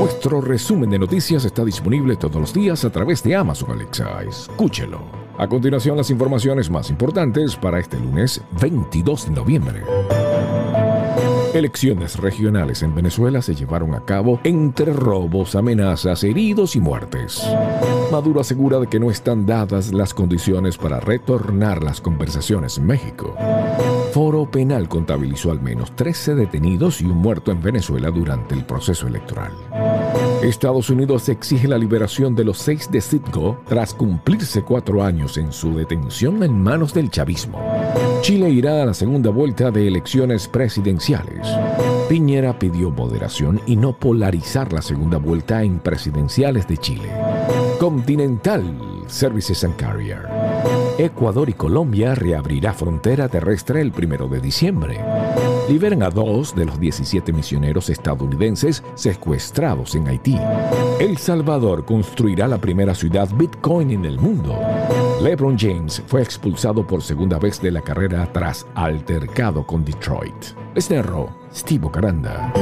Nuestro resumen de noticias está disponible todos los días a través de Amazon Alexa. Escúchelo. A continuación, las informaciones más importantes para este lunes 22 de noviembre. Elecciones regionales en Venezuela se llevaron a cabo entre robos, amenazas, heridos y muertes. Maduro asegura de que no están dadas las condiciones para retornar las conversaciones en México. Foro Penal contabilizó al menos 13 detenidos y un muerto en Venezuela durante el proceso electoral. Estados Unidos exige la liberación de los seis de Citgo tras cumplirse cuatro años en su detención en manos del chavismo. Chile irá a la segunda vuelta de elecciones presidenciales. Piñera pidió moderación y no polarizar la segunda vuelta en presidenciales de Chile. Continental Services and Carrier. Ecuador y Colombia reabrirá frontera terrestre el primero de diciembre. Liberan a dos de los 17 misioneros estadounidenses secuestrados en Haití. El Salvador construirá la primera ciudad Bitcoin en el mundo. LeBron James fue expulsado por segunda vez de la carrera tras altercado con Detroit. Les narró Steve Caranda.